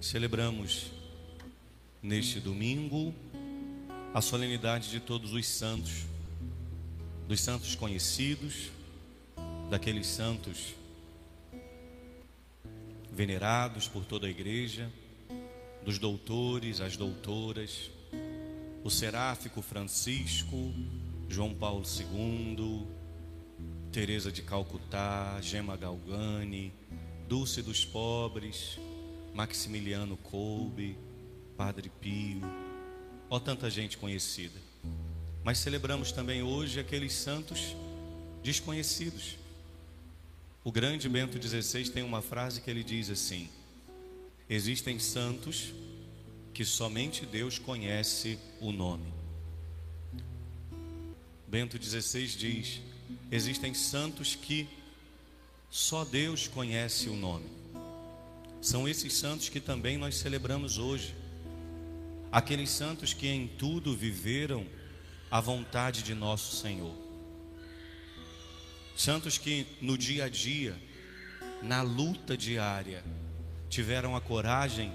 Celebramos neste domingo a solenidade de todos os santos, dos santos conhecidos, daqueles santos venerados por toda a igreja, dos doutores, as doutoras, o seráfico Francisco, João Paulo II, Teresa de Calcutá, Gema Galgani, Dulce dos Pobres, Maximiliano Kolbe, Padre Pio, ó tanta gente conhecida. Mas celebramos também hoje aqueles santos desconhecidos. O grande Bento XVI tem uma frase que ele diz assim: Existem santos que somente Deus conhece o nome. Bento XVI diz: Existem santos que só Deus conhece o nome. São esses santos que também nós celebramos hoje. Aqueles santos que em tudo viveram a vontade de nosso Senhor. Santos que no dia a dia, na luta diária, tiveram a coragem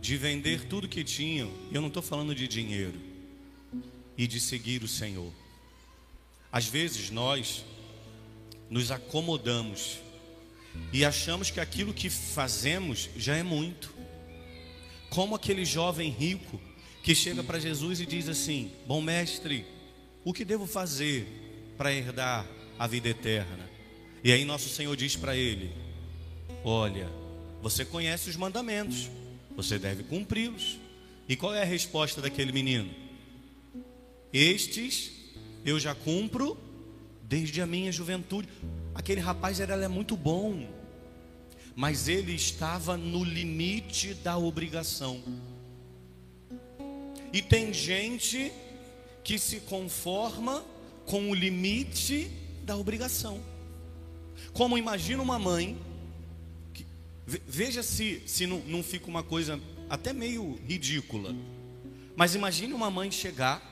de vender tudo que tinham, e eu não estou falando de dinheiro, e de seguir o Senhor. Às vezes nós nos acomodamos e achamos que aquilo que fazemos já é muito. Como aquele jovem rico que chega para Jesus e diz assim: Bom mestre, o que devo fazer para herdar a vida eterna? E aí nosso Senhor diz para ele: Olha, você conhece os mandamentos, você deve cumpri-los. E qual é a resposta daquele menino? Estes eu já cumpro desde a minha juventude. Aquele rapaz era, era muito bom, mas ele estava no limite da obrigação. E tem gente que se conforma com o limite da obrigação. Como imagina uma mãe, que, veja se, se não, não fica uma coisa até meio ridícula, mas imagine uma mãe chegar,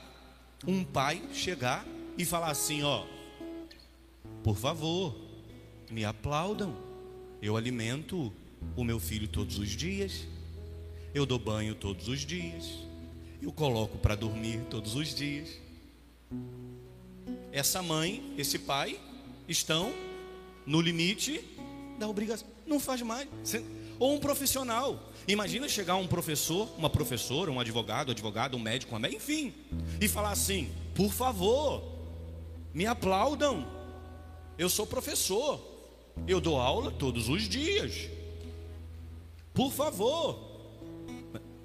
um pai chegar e falar assim: ó, por favor, me aplaudam. Eu alimento o meu filho todos os dias. Eu dou banho todos os dias. Eu coloco para dormir todos os dias. Essa mãe, esse pai estão no limite da obrigação. Não faz mais. Ou um profissional. Imagina chegar um professor, uma professora, um advogado, advogado, um médico, uma enfim, e falar assim: por favor, me aplaudam. Eu sou professor. Eu dou aula todos os dias. Por favor.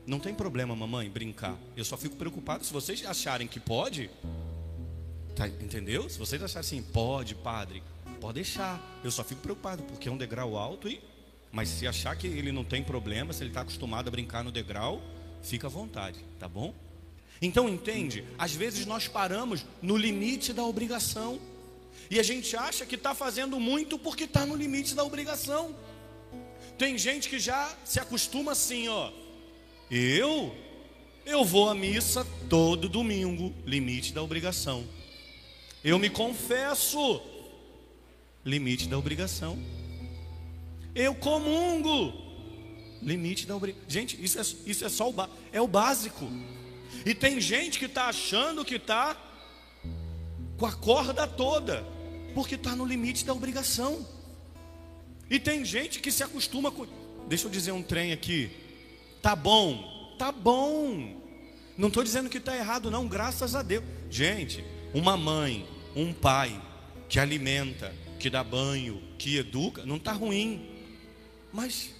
Não tem problema, mamãe, brincar. Eu só fico preocupado se vocês acharem que pode. Tá, entendeu? Se vocês acharem assim, pode, padre, pode deixar. Eu só fico preocupado porque é um degrau alto e mas se achar que ele não tem problema, se ele está acostumado a brincar no degrau, fica à vontade, tá bom? Então entende? Às vezes nós paramos no limite da obrigação. E a gente acha que está fazendo muito porque está no limite da obrigação. Tem gente que já se acostuma assim, ó. Eu, eu vou à missa todo domingo, limite da obrigação. Eu me confesso, limite da obrigação. Eu comungo, limite da obrigação. Gente, isso é, isso é só o, é o básico. E tem gente que está achando que está com a corda toda, porque está no limite da obrigação. E tem gente que se acostuma com. Deixa eu dizer um trem aqui. Tá bom, tá bom. Não estou dizendo que está errado, não, graças a Deus. Gente, uma mãe, um pai que alimenta, que dá banho, que educa, não está ruim. Mas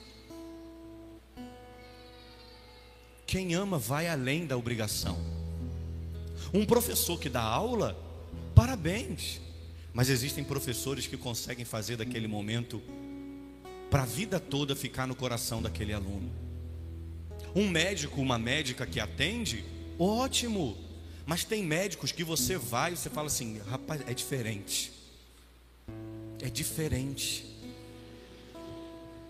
quem ama vai além da obrigação. Um professor que dá aula Parabéns. Mas existem professores que conseguem fazer daquele momento para a vida toda ficar no coração daquele aluno. Um médico, uma médica que atende, ótimo. Mas tem médicos que você vai e você fala assim, rapaz, é diferente. É diferente.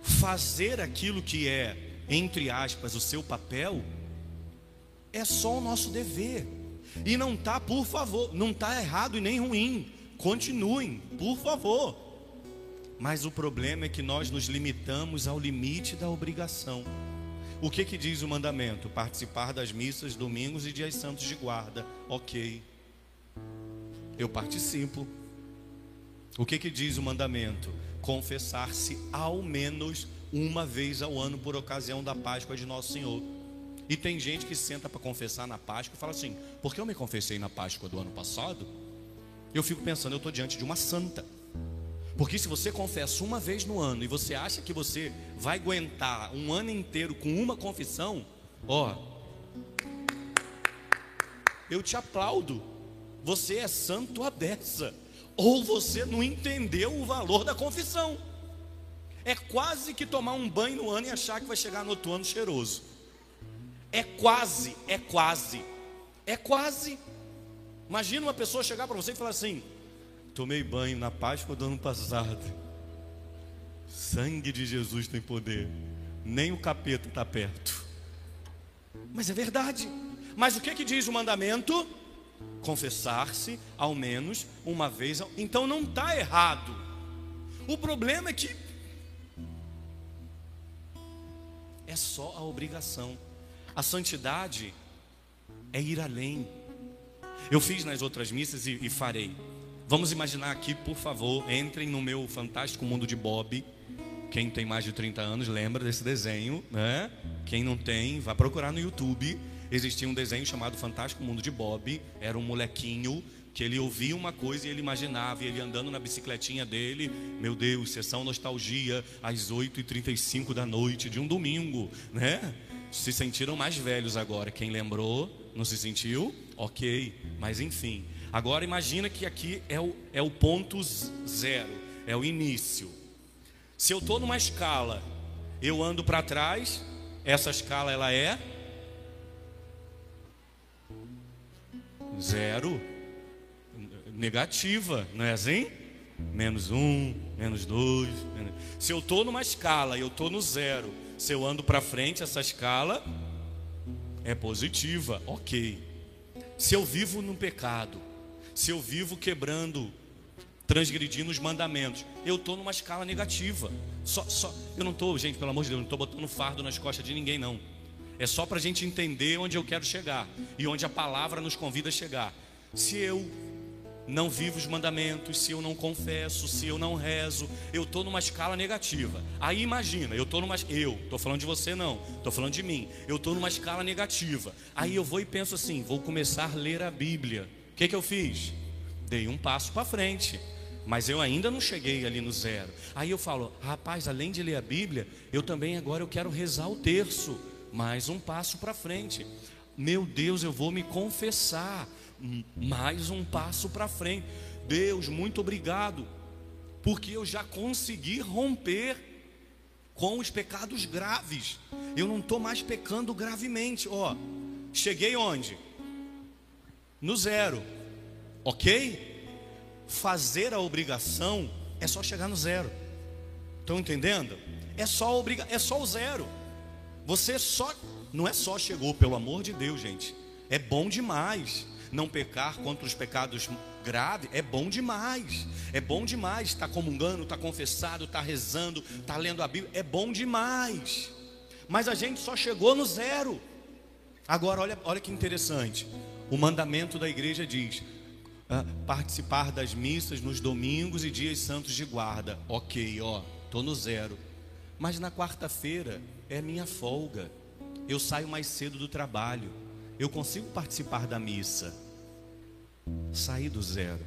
Fazer aquilo que é, entre aspas, o seu papel, é só o nosso dever. E não tá, por favor, não tá errado e nem ruim. Continuem, por favor. Mas o problema é que nós nos limitamos ao limite da obrigação. O que que diz o mandamento? Participar das missas, domingos e dias santos de guarda. Ok. Eu participo. O que que diz o mandamento? Confessar-se ao menos uma vez ao ano por ocasião da Páscoa de Nosso Senhor. E tem gente que senta para confessar na Páscoa e fala assim: porque eu me confessei na Páscoa do ano passado, eu fico pensando, eu estou diante de uma santa. Porque se você confessa uma vez no ano e você acha que você vai aguentar um ano inteiro com uma confissão, ó, eu te aplaudo. Você é santo a dessa. Ou você não entendeu o valor da confissão. É quase que tomar um banho no ano e achar que vai chegar no outro ano cheiroso. É quase, é quase, é quase. Imagina uma pessoa chegar para você e falar assim: Tomei banho na Páscoa do ano passado. Sangue de Jesus tem poder. Nem o capeta está perto. Mas é verdade. Mas o que, que diz o mandamento? Confessar-se ao menos uma vez. Então não está errado. O problema é que é só a obrigação. A santidade é ir além. Eu fiz nas outras missas e, e farei. Vamos imaginar aqui, por favor, entrem no meu fantástico mundo de Bob. Quem tem mais de 30 anos lembra desse desenho, né? Quem não tem, vá procurar no YouTube. Existia um desenho chamado Fantástico Mundo de Bob. Era um molequinho que ele ouvia uma coisa e ele imaginava, e ele andando na bicicletinha dele, meu Deus, sessão nostalgia, às 8h35 da noite de um domingo, né? Se sentiram mais velhos agora. Quem lembrou, não se sentiu? Ok, mas enfim. Agora imagina que aqui é o, é o ponto zero, é o início. Se eu estou numa escala, eu ando para trás, essa escala ela é zero, negativa, não é assim? Menos um, menos dois. Menos... Se eu estou numa escala e eu estou no zero, se eu ando para frente, essa escala é positiva, ok. Se eu vivo no pecado, se eu vivo quebrando, transgredindo os mandamentos, eu estou numa escala negativa. Só, só, eu não estou, gente, pelo amor de Deus, não estou botando fardo nas costas de ninguém, não. É só para a gente entender onde eu quero chegar e onde a palavra nos convida a chegar. Se eu não vivo os mandamentos, se eu não confesso, se eu não rezo, eu estou numa escala negativa. Aí imagina, eu estou numa. Eu, estou falando de você não, estou falando de mim. Eu estou numa escala negativa. Aí eu vou e penso assim: vou começar a ler a Bíblia. O que, que eu fiz? Dei um passo para frente. Mas eu ainda não cheguei ali no zero. Aí eu falo, rapaz, além de ler a Bíblia, eu também agora eu quero rezar o terço. Mais um passo para frente. Meu Deus, eu vou me confessar. Mais um passo para frente. Deus, muito obrigado. Porque eu já consegui romper com os pecados graves. Eu não estou mais pecando gravemente. Ó, cheguei onde? no zero, ok? Fazer a obrigação é só chegar no zero. Estão entendendo? É só obriga é só o zero. Você só não é só chegou, pelo amor de Deus, gente. É bom demais não pecar contra os pecados graves, é bom demais. É bom demais estar tá comungando, estar tá confessado, estar tá rezando, estar lendo a Bíblia, é bom demais. Mas a gente só chegou no zero. Agora olha, olha que interessante. O mandamento da igreja diz: ah, participar das missas nos domingos e dias santos de guarda. Ok, ó, tô no zero. Mas na quarta-feira é minha folga. Eu saio mais cedo do trabalho. Eu consigo participar da missa. Saí do zero.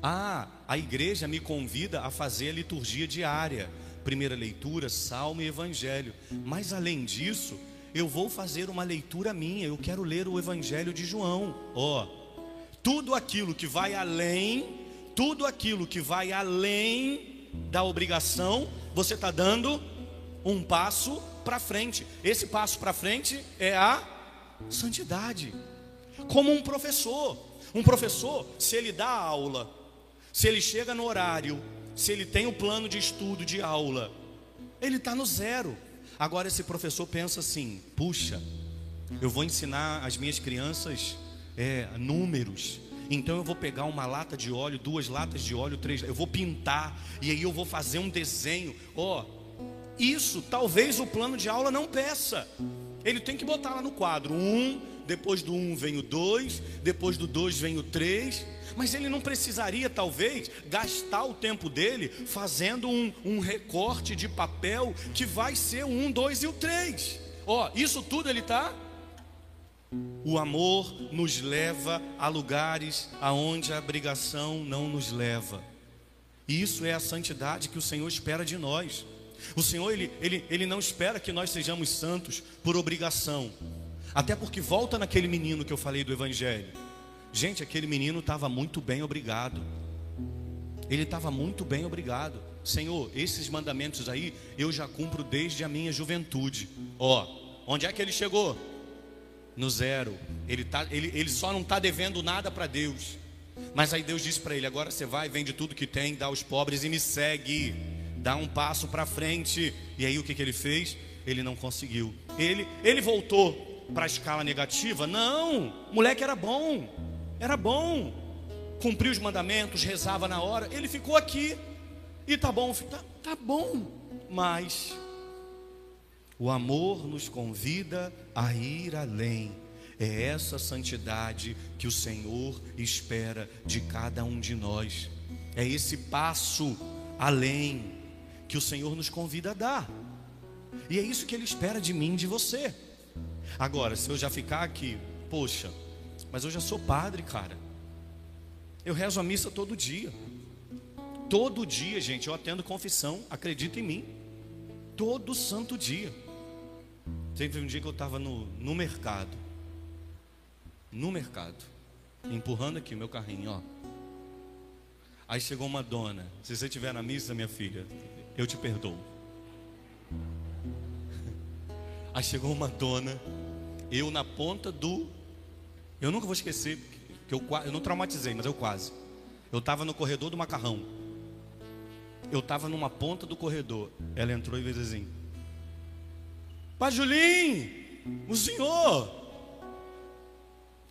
Ah, a igreja me convida a fazer a liturgia diária. Primeira leitura, salmo e evangelho. Mas além disso, eu vou fazer uma leitura minha, eu quero ler o Evangelho de João. Ó, oh, tudo aquilo que vai além, tudo aquilo que vai além da obrigação, você está dando um passo para frente. Esse passo para frente é a santidade. Como um professor, um professor, se ele dá aula, se ele chega no horário, se ele tem o plano de estudo de aula, ele está no zero. Agora esse professor pensa assim: puxa, eu vou ensinar as minhas crianças é, números. Então eu vou pegar uma lata de óleo, duas latas de óleo, três, eu vou pintar e aí eu vou fazer um desenho. Ó, oh, Isso talvez o plano de aula não peça. Ele tem que botar lá no quadro um, depois do um vem o dois, depois do dois vem o três. Mas ele não precisaria, talvez, gastar o tempo dele fazendo um, um recorte de papel que vai ser o um, dois e o três. Ó, isso tudo ele está o amor nos leva a lugares aonde a obrigação não nos leva. Isso é a santidade que o Senhor espera de nós. O Senhor, ele, ele, ele não espera que nós sejamos santos por obrigação. Até porque volta naquele menino que eu falei do Evangelho. Gente, aquele menino estava muito bem, obrigado. Ele estava muito bem, obrigado. Senhor, esses mandamentos aí eu já cumpro desde a minha juventude. Ó, onde é que ele chegou? No zero. Ele, tá, ele, ele só não está devendo nada para Deus. Mas aí Deus disse para ele: agora você vai, vende tudo que tem, dá aos pobres e me segue. Dá um passo para frente. E aí o que, que ele fez? Ele não conseguiu. Ele, ele voltou para a escala negativa? Não, moleque era bom, era bom, cumpriu os mandamentos, rezava na hora. Ele ficou aqui e tá bom, tá, tá bom, mas o amor nos convida a ir além. É essa santidade que o Senhor espera de cada um de nós. É esse passo além que o Senhor nos convida a dar. E é isso que Ele espera de mim de você. Agora, se eu já ficar aqui, poxa, mas eu já sou padre, cara. Eu rezo a missa todo dia. Todo dia, gente, eu atendo confissão, acredita em mim. Todo santo dia. Teve um dia que eu estava no, no mercado no mercado, empurrando aqui o meu carrinho, ó. Aí chegou uma dona. Se você estiver na missa, minha filha, eu te perdoo. Aí chegou uma dona, eu na ponta do. Eu nunca vou esquecer, que eu, eu não traumatizei, mas eu quase. Eu estava no corredor do macarrão. Eu estava numa ponta do corredor. Ela entrou e fez assim: Pai Julim, o senhor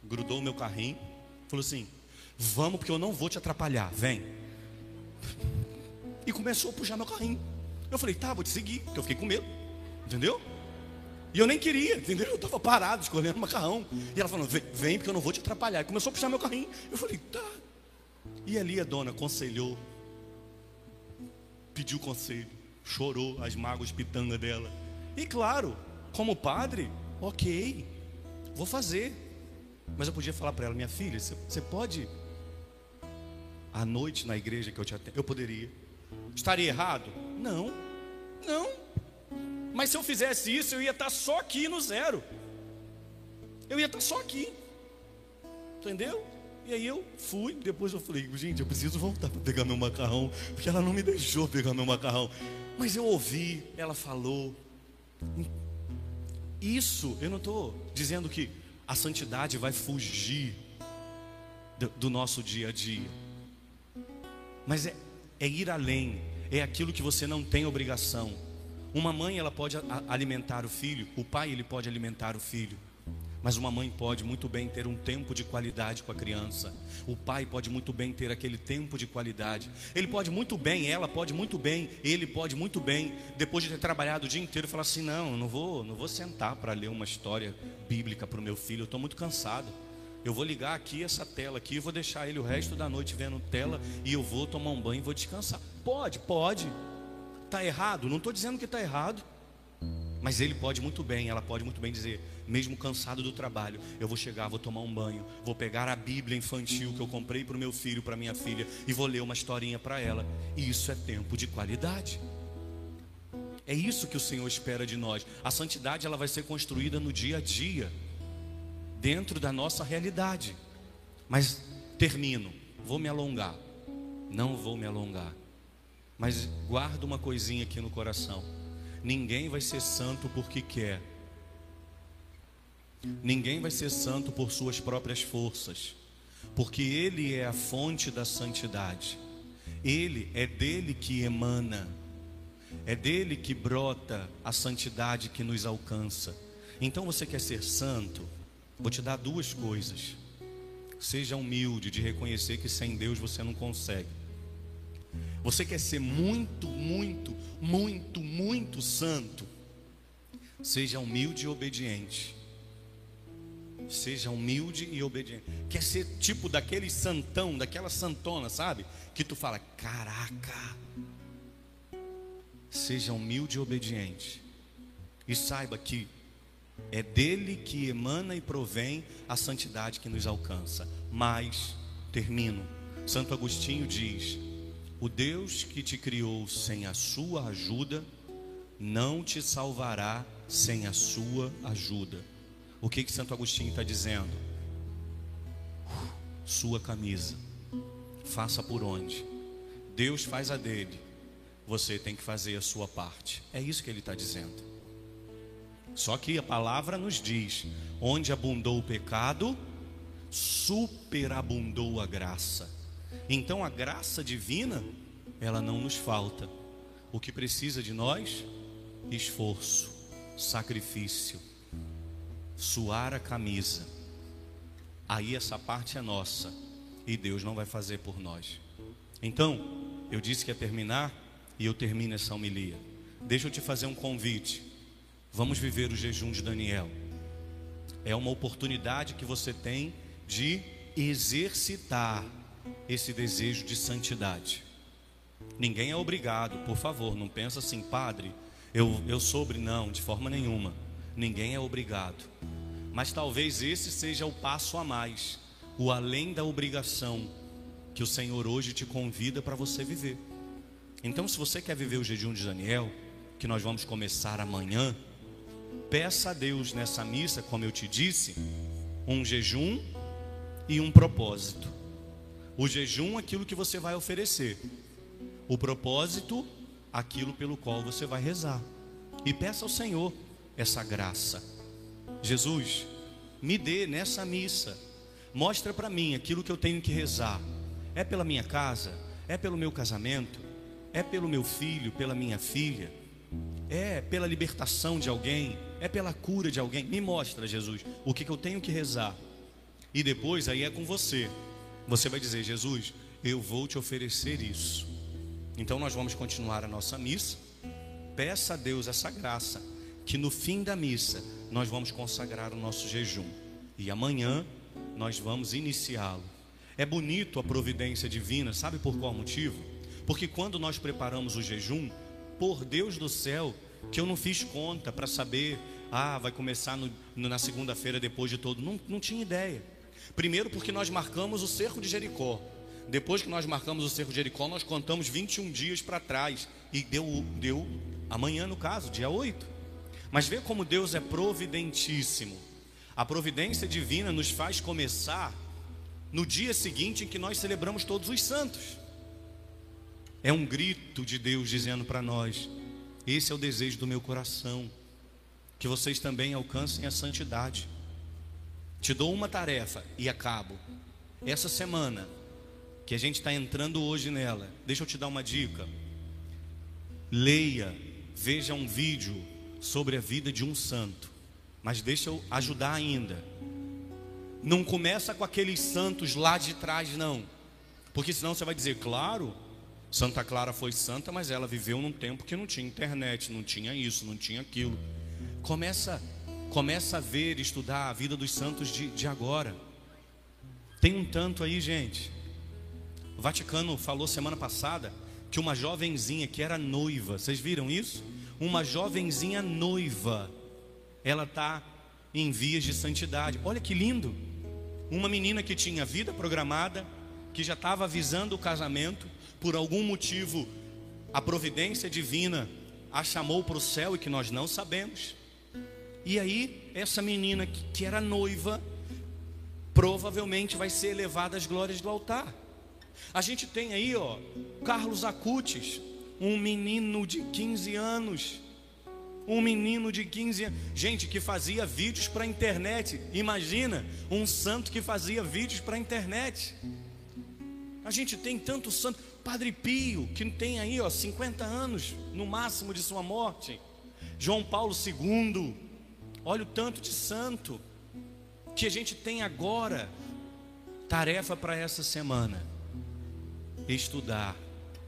grudou o meu carrinho, falou assim: Vamos, porque eu não vou te atrapalhar, vem. E começou a puxar meu carrinho. Eu falei: Tá, vou te seguir, porque eu fiquei com medo, entendeu? E eu nem queria, entendeu? Eu estava parado, escolhendo macarrão. E ela falou: Vem, porque eu não vou te atrapalhar. E começou a puxar meu carrinho. Eu falei: Tá. E ali a dona aconselhou, pediu conselho, chorou as mágoas pitanga dela. E claro, como padre, ok, vou fazer. Mas eu podia falar para ela, minha filha, você pode à noite na igreja que eu te atendo? Eu poderia. Estaria errado? Não. Não. Mas se eu fizesse isso, eu ia estar só aqui no zero. Eu ia estar só aqui. Entendeu? E aí eu fui, depois eu falei, gente, eu preciso voltar para pegar meu macarrão, porque ela não me deixou pegar meu macarrão. Mas eu ouvi, ela falou. Isso, eu não estou dizendo que a santidade vai fugir do, do nosso dia a dia. Mas é, é ir além, é aquilo que você não tem obrigação. Uma mãe ela pode alimentar o filho, o pai ele pode alimentar o filho. Mas uma mãe pode muito bem ter um tempo de qualidade com a criança. O pai pode muito bem ter aquele tempo de qualidade. Ele pode muito bem, ela pode muito bem, ele pode muito bem, depois de ter trabalhado o dia inteiro, falar assim: "Não, não vou, não vou sentar para ler uma história bíblica para o meu filho, eu estou muito cansado. Eu vou ligar aqui essa tela aqui, vou deixar ele o resto da noite vendo tela e eu vou tomar um banho e vou descansar". Pode, pode. Tá errado? Não estou dizendo que está errado. Mas ele pode muito bem, ela pode muito bem dizer: mesmo cansado do trabalho, eu vou chegar, vou tomar um banho, vou pegar a Bíblia infantil que eu comprei para o meu filho, para minha filha, e vou ler uma historinha para ela. E isso é tempo de qualidade. É isso que o Senhor espera de nós. A santidade ela vai ser construída no dia a dia, dentro da nossa realidade. Mas termino, vou me alongar. Não vou me alongar. Mas guardo uma coisinha aqui no coração. Ninguém vai ser santo porque quer Ninguém vai ser santo por suas próprias forças, porque Ele é a fonte da santidade. Ele é dele que emana, é dele que brota a santidade que nos alcança. Então você quer ser santo? Vou te dar duas coisas. Seja humilde de reconhecer que sem Deus você não consegue. Você quer ser muito, muito, muito, muito santo? Seja humilde e obediente. Seja humilde e obediente. Quer ser tipo daquele santão, daquela santona, sabe? Que tu fala, caraca. Seja humilde e obediente. E saiba que é dele que emana e provém a santidade que nos alcança. Mas, termino, Santo Agostinho diz: O Deus que te criou sem a sua ajuda, não te salvará sem a sua ajuda. O que que Santo Agostinho está dizendo? Sua camisa, faça por onde? Deus faz a dele, você tem que fazer a sua parte. É isso que ele está dizendo. Só que a palavra nos diz: onde abundou o pecado, superabundou a graça. Então a graça divina, ela não nos falta. O que precisa de nós? Esforço, sacrifício, suar a camisa. Aí essa parte é nossa e Deus não vai fazer por nós. Então, eu disse que ia terminar e eu termino essa homilia. Deixa eu te fazer um convite. Vamos viver o jejum de Daniel. É uma oportunidade que você tem de exercitar esse desejo de santidade. Ninguém é obrigado, por favor, não pensa assim, padre, eu, eu sobre, não, de forma nenhuma. Ninguém é obrigado. Mas talvez esse seja o passo a mais, o além da obrigação que o Senhor hoje te convida para você viver. Então, se você quer viver o jejum de Daniel, que nós vamos começar amanhã, Peça a Deus nessa missa, como eu te disse, um jejum e um propósito. O jejum, aquilo que você vai oferecer. O propósito, aquilo pelo qual você vai rezar. E peça ao Senhor essa graça. Jesus, me dê nessa missa. Mostra para mim aquilo que eu tenho que rezar. É pela minha casa? É pelo meu casamento? É pelo meu filho, pela minha filha? é pela libertação de alguém, é pela cura de alguém. Me mostra, Jesus, o que, que eu tenho que rezar. E depois aí é com você. Você vai dizer, Jesus, eu vou te oferecer isso. Então nós vamos continuar a nossa missa. Peça a Deus essa graça, que no fim da missa nós vamos consagrar o nosso jejum. E amanhã nós vamos iniciá-lo. É bonito a providência divina, sabe por qual motivo? Porque quando nós preparamos o jejum, por Deus do céu, que eu não fiz conta para saber, ah, vai começar no, no, na segunda-feira depois de todo. Não, não tinha ideia. Primeiro, porque nós marcamos o cerco de Jericó. Depois que nós marcamos o cerco de Jericó, nós contamos 21 dias para trás. E deu, deu amanhã, no caso, dia 8. Mas vê como Deus é providentíssimo. A providência divina nos faz começar no dia seguinte em que nós celebramos todos os santos. É um grito de Deus dizendo para nós: esse é o desejo do meu coração, que vocês também alcancem a santidade. Te dou uma tarefa e acabo. Essa semana, que a gente está entrando hoje nela, deixa eu te dar uma dica. Leia, veja um vídeo sobre a vida de um santo, mas deixa eu ajudar ainda. Não começa com aqueles santos lá de trás, não, porque senão você vai dizer, claro, Santa Clara foi santa, mas ela viveu num tempo que não tinha internet, não tinha isso, não tinha aquilo. Começa, começa a ver, estudar a vida dos santos de, de agora. Tem um tanto aí, gente. O Vaticano falou semana passada que uma jovenzinha que era noiva, vocês viram isso? Uma jovenzinha noiva, ela está em vias de santidade. Olha que lindo! Uma menina que tinha vida programada, que já estava avisando o casamento, por algum motivo, a providência divina a chamou para o céu e que nós não sabemos. E aí, essa menina que, que era noiva, provavelmente vai ser elevada às glórias do altar. A gente tem aí, ó, Carlos Acutis, um menino de 15 anos. Um menino de 15 anos, gente, que fazia vídeos para a internet. Imagina, um santo que fazia vídeos para a internet. A gente tem tanto santo. Padre Pio, que tem aí ó, 50 anos no máximo de sua morte. João Paulo II, olha o tanto de santo que a gente tem agora. Tarefa para essa semana: estudar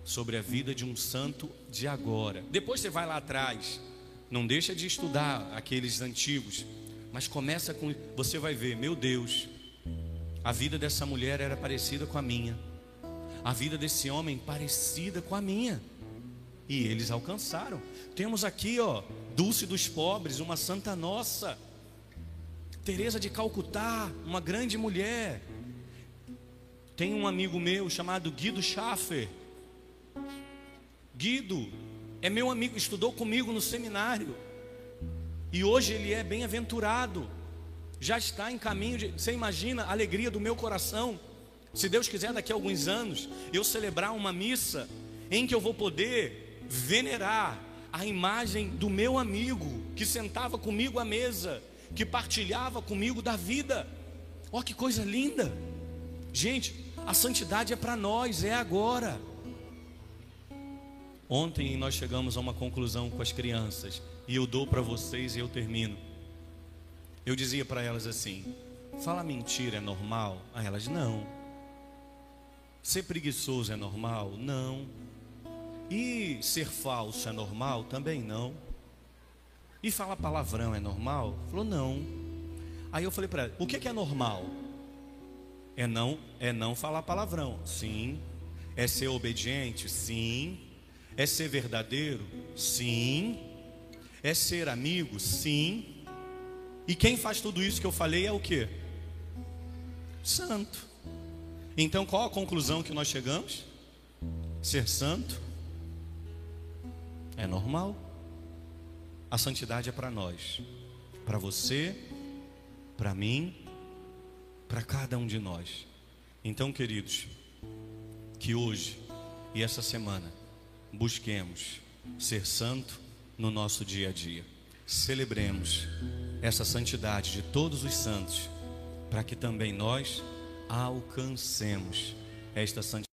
sobre a vida de um santo de agora. Depois você vai lá atrás, não deixa de estudar aqueles antigos, mas começa com você vai ver, meu Deus, a vida dessa mulher era parecida com a minha. A vida desse homem parecida com a minha. E eles alcançaram. Temos aqui, ó, Dulce dos pobres, uma santa nossa. Teresa de Calcutá, uma grande mulher. Tem um amigo meu chamado Guido Schaffer. Guido é meu amigo, estudou comigo no seminário. E hoje ele é bem-aventurado. Já está em caminho de. Você imagina a alegria do meu coração. Se Deus quiser, daqui a alguns anos, eu celebrar uma missa em que eu vou poder venerar a imagem do meu amigo que sentava comigo à mesa, que partilhava comigo da vida. Oh, que coisa linda! Gente, a santidade é para nós, é agora. Ontem nós chegamos a uma conclusão com as crianças, e eu dou para vocês e eu termino. Eu dizia para elas assim: fala mentira é normal? A elas, não. Ser preguiçoso é normal? Não. E ser falso é normal? Também não. E falar palavrão é normal? Falou, não. Aí eu falei para ela: o que é normal? É não, é não falar palavrão. Sim. É ser obediente? Sim. É ser verdadeiro? Sim. É ser amigo? Sim. E quem faz tudo isso que eu falei é o que? Santo. Então qual a conclusão que nós chegamos? Ser santo é normal. A santidade é para nós, para você, para mim para cada um de nós. Então, queridos, que hoje e essa semana busquemos ser santo no nosso dia a dia. Celebremos essa santidade de todos os santos, para que também nós alcancemos esta santidade.